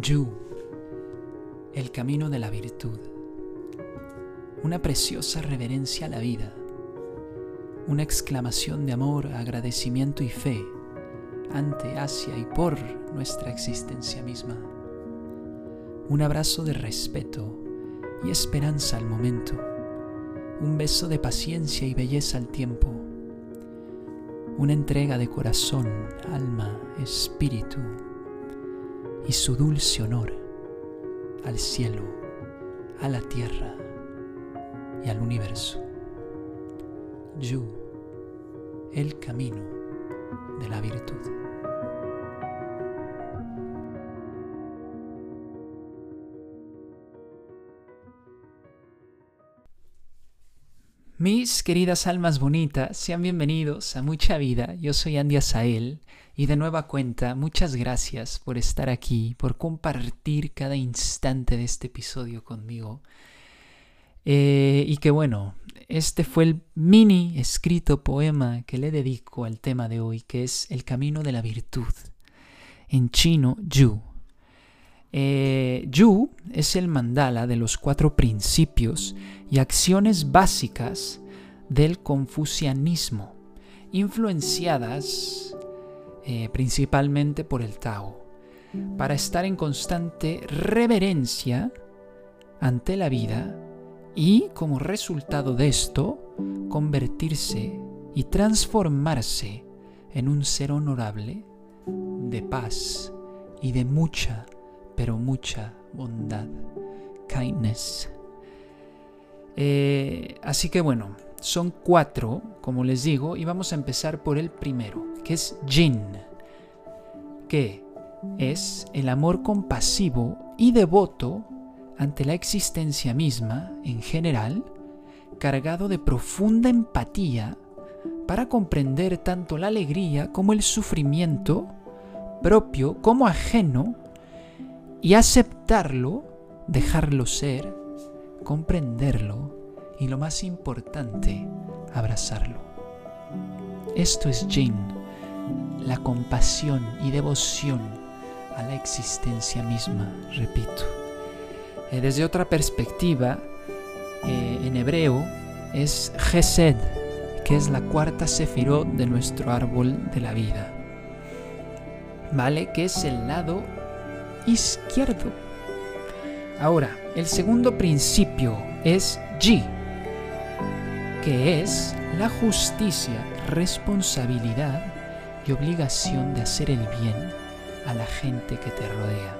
Yu, el camino de la virtud. Una preciosa reverencia a la vida. Una exclamación de amor, agradecimiento y fe ante, hacia y por nuestra existencia misma. Un abrazo de respeto y esperanza al momento. Un beso de paciencia y belleza al tiempo. Una entrega de corazón, alma, espíritu y su dulce honor al cielo, a la tierra y al universo. Yu, el camino de la virtud. Mis queridas almas bonitas, sean bienvenidos a Mucha Vida. Yo soy Andy Asael y de nueva cuenta, muchas gracias por estar aquí, por compartir cada instante de este episodio conmigo. Eh, y que bueno, este fue el mini escrito poema que le dedico al tema de hoy, que es El Camino de la Virtud. En chino, Yu. Eh, yu es el mandala de los cuatro principios y acciones básicas del confucianismo, influenciadas eh, principalmente por el Tao, para estar en constante reverencia ante la vida y como resultado de esto convertirse y transformarse en un ser honorable de paz y de mucha pero mucha bondad, kindness. Eh, así que bueno, son cuatro, como les digo, y vamos a empezar por el primero, que es Jin, que es el amor compasivo y devoto ante la existencia misma en general, cargado de profunda empatía para comprender tanto la alegría como el sufrimiento propio como ajeno y aceptarlo, dejarlo ser, comprenderlo y lo más importante, abrazarlo. Esto es Jin, la compasión y devoción a la existencia misma, repito. Eh, desde otra perspectiva, eh, en hebreo es Gesed, que es la cuarta sefirot de nuestro árbol de la vida. ¿Vale? Que es el lado izquierdo. Ahora, el segundo principio es Ji, que es la justicia, responsabilidad y obligación de hacer el bien a la gente que te rodea.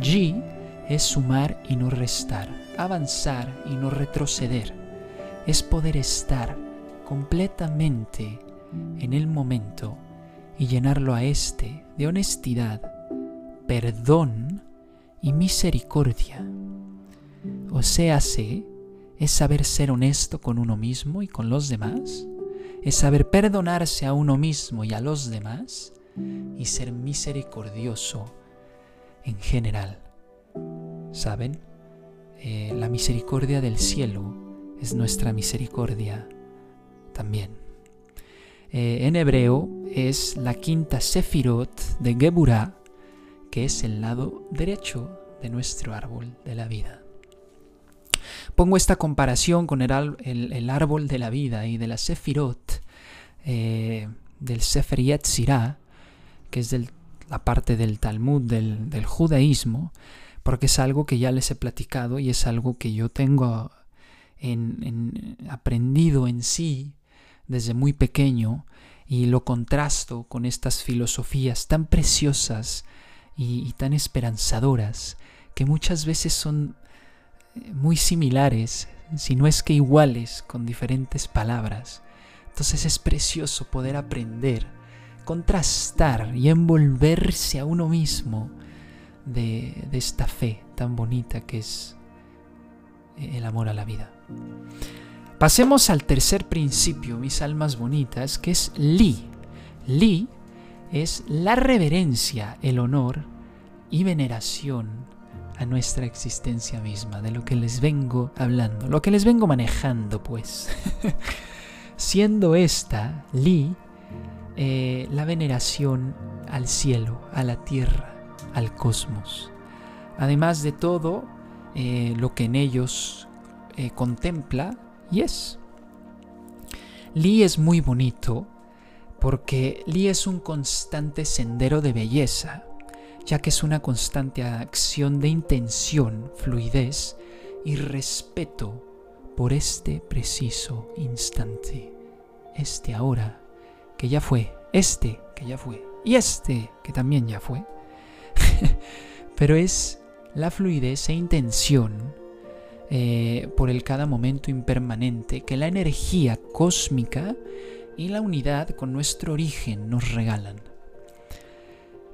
Ji es sumar y no restar, avanzar y no retroceder. Es poder estar completamente en el momento y llenarlo a este de honestidad, perdón y misericordia. O sea, es saber ser honesto con uno mismo y con los demás, es saber perdonarse a uno mismo y a los demás y ser misericordioso en general. ¿Saben? Eh, la misericordia del cielo es nuestra misericordia también. Eh, en hebreo es la quinta sefirot de Geburah, que es el lado derecho de nuestro árbol de la vida. Pongo esta comparación con el, árbol de la vida y de la Sefirot, eh, del Sefer Yetzirah, que es la parte del Talmud, del, judaísmo, porque es algo que ya les he platicado y es algo que yo tengo aprendido en sí desde muy pequeño y lo contrasto con estas filosofías tan preciosas y, tan esperanzadoras que muchas veces son muy similares, si no es que iguales, con diferentes palabras. Entonces es precioso poder aprender, contrastar y envolverse a uno mismo de, de esta fe tan bonita que es eh, el amor a la vida. Pasemos al tercer principio, mis almas bonitas, que es Li. Li es la reverencia, el honor y veneración nuestra existencia misma, de lo que les vengo hablando, lo que les vengo manejando, pues. Siendo esta, Li, eh, la veneración al cielo, a la tierra, al cosmos. Además de todo eh, lo que en ellos eh, contempla y es. Li es muy bonito porque Li es un constante sendero de belleza, ya que es una constante acción de intención, fluidez y respeto por este preciso instante, este ahora, que ya fue, este que ya fue, y este que también ya fue. Pero es la fluidez e intención eh, por el cada momento impermanente que la energía cósmica y la unidad con nuestro origen nos regalan.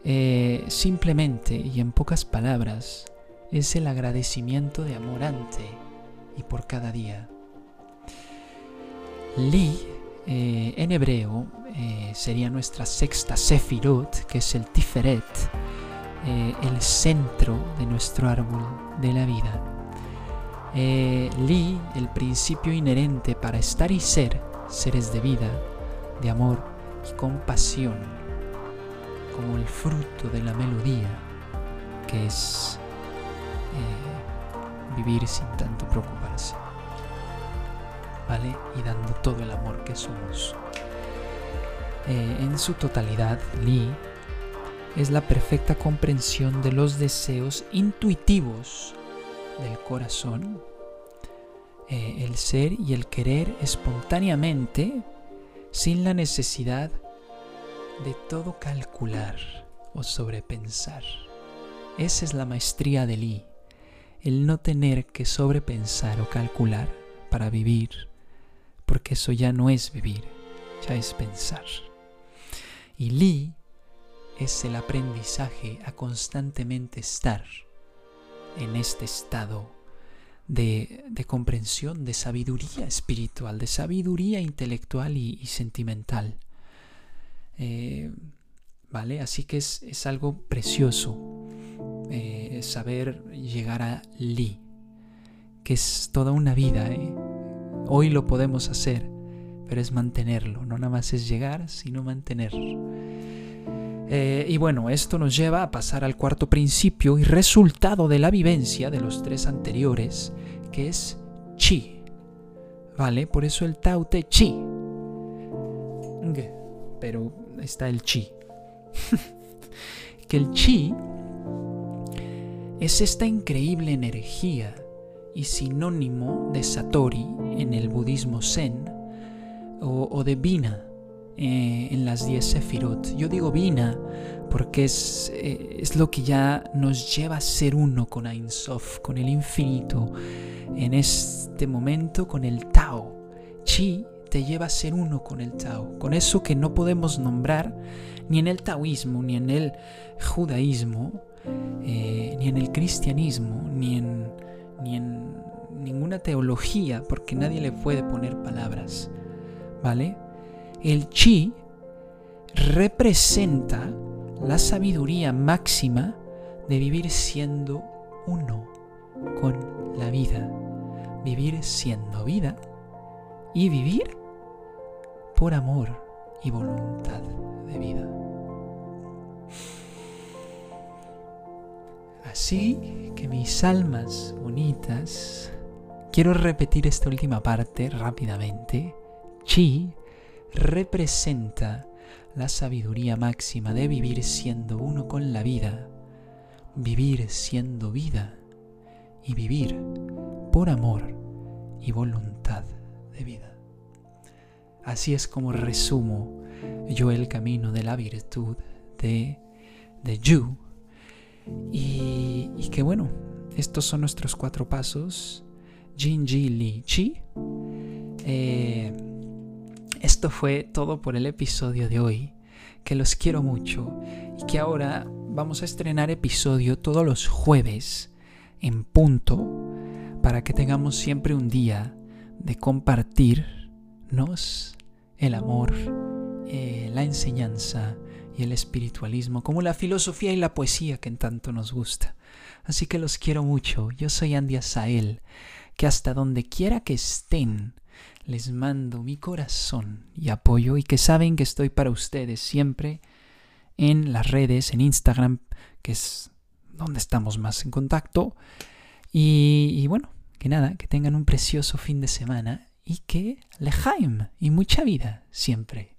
Eh, simplemente y en pocas palabras es el agradecimiento de amor ante y por cada día. Li eh, en hebreo sería nuestra sexta Sefirot, que es el Tiferet, el centro de nuestro árbol de la vida. Eh, Li, el principio inherente para estar y ser, seres de vida, de amor y compasión, como el fruto de la melodía, que es eh, vivir sin tanto preocuparse, ¿vale? Y dando todo el amor que somos. Eh, en su totalidad, Li es la perfecta comprensión de los deseos intuitivos del corazón, eh, el ser y el querer espontáneamente, sin la necesidad de todo calcular o sobrepensar. Esa es la maestría de Lee, el no tener que sobrepensar o calcular para vivir, porque eso ya no es vivir, ya es pensar. Y Lee es el aprendizaje a constantemente estar en este estado de, comprensión, de sabiduría espiritual, de sabiduría intelectual y, sentimental. Eh, ¿Vale? Así que es, algo precioso eh, saber llegar a Li, que es toda una vida. ¿eh? Hoy lo podemos hacer, pero es mantenerlo, no nada más es llegar, sino mantenerlo. Eh, y bueno, esto nos lleva a pasar al cuarto principio y resultado de la vivencia de los tres anteriores, que es chi. ¿Vale? Por eso el Tao Te Chi. Pero está el chi. que el chi es esta increíble energía y sinónimo de Satori en el budismo Zen o, de Vina eh, en las 10 Sefirot. Yo digo Vina porque es, eh, es, lo que ya nos lleva a ser uno con Ein Sof, con el infinito. En este momento con el Tao. Chi te lleva a ser uno con el Tao, con eso que no podemos nombrar ni en el taoísmo, ni en el judaísmo, eh, ni en el cristianismo, ni en, ni en ninguna teología, porque nadie le puede poner palabras. ¿Vale? El chi representa la sabiduría máxima de vivir siendo uno con la vida. Vivir siendo vida y vivir por amor y voluntad de vida. Así que mis almas bonitas, quiero repetir esta última parte rápidamente. Chi representa la sabiduría máxima de vivir siendo uno con la vida, vivir siendo vida y vivir por amor y voluntad de vida. Así es como resumo yo el camino de la virtud de, de Yu. Y, que bueno, estos son nuestros cuatro pasos. Jin Ji Li Chi. Eh, esto fue todo por el episodio de hoy, que los quiero mucho y que ahora vamos a estrenar episodio todos los jueves en punto para que tengamos siempre un día de compartirnos el amor, eh, la enseñanza y el espiritualismo, como la filosofía y la poesía que en tanto nos gusta. Así que los quiero mucho. Yo soy Andy Asael, que hasta donde quiera que estén, les mando mi corazón y apoyo y que saben que estoy para ustedes siempre en las redes, en Instagram, que es donde estamos más en contacto. Y bueno, que nada, que tengan un precioso fin de semana y que lejaim y mucha vida siempre.